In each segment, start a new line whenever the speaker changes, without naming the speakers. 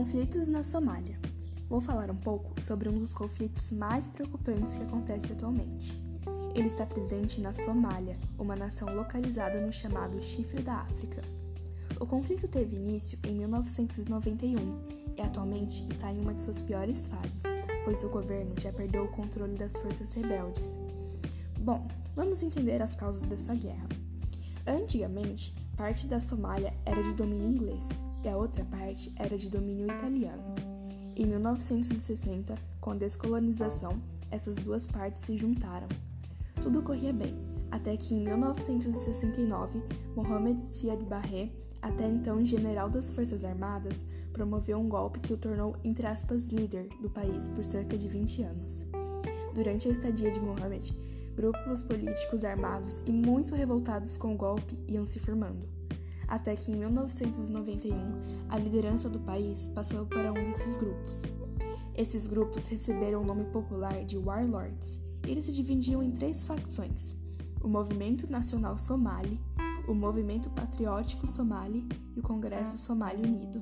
Conflitos na Somália. Vou falar um pouco sobre um dos conflitos mais preocupantes que acontece atualmente. Ele está presente na Somália, uma nação localizada no chamado Chifre da África. O conflito teve início em 1991 e atualmente está em uma de suas piores fases, pois o governo já perdeu o controle das forças rebeldes. Bom, vamos entender as causas dessa guerra. Antigamente, parte da Somália era de domínio inglês e a outra parte era de domínio italiano. Em 1960, com a descolonização, essas duas partes se juntaram. Tudo corria bem, até que em 1969, Mohamed Siad Barre, até então general das Forças Armadas, promoveu um golpe que o tornou, entre aspas, líder do país por cerca de 20 anos. Durante a estadia de Mohamed, grupos políticos armados e muito revoltados com o golpe iam se formando até que em 1991 a liderança do país passou para um desses grupos. Esses grupos receberam o nome popular de Warlords. Eles se dividiam em três facções: o Movimento Nacional Somali, o Movimento Patriótico Somali e o Congresso Somali Unido.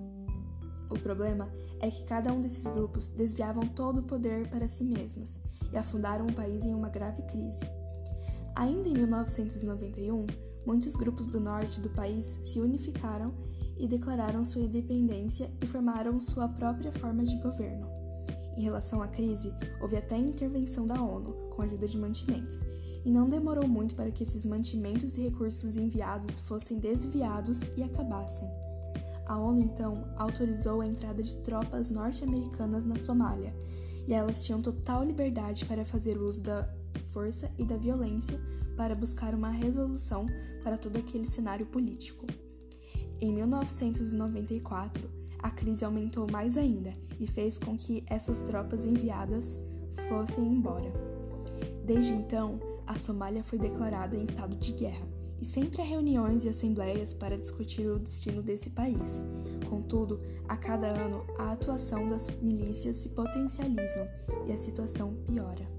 O problema é que cada um desses grupos desviavam todo o poder para si mesmos e afundaram o país em uma grave crise. Ainda em 1991, muitos grupos do norte do país se unificaram e declararam sua independência e formaram sua própria forma de governo. Em relação à crise, houve até intervenção da ONU, com ajuda de mantimentos, e não demorou muito para que esses mantimentos e recursos enviados fossem desviados e acabassem. A ONU então autorizou a entrada de tropas norte-americanas na Somália, e elas tinham total liberdade para fazer uso da força e da violência para buscar uma resolução para todo aquele cenário político. Em 1994, a crise aumentou mais ainda e fez com que essas tropas enviadas fossem embora. Desde então, a Somália foi declarada em estado de guerra e sempre há reuniões e assembleias para discutir o destino desse país. Contudo, a cada ano a atuação das milícias se potencializam e a situação piora.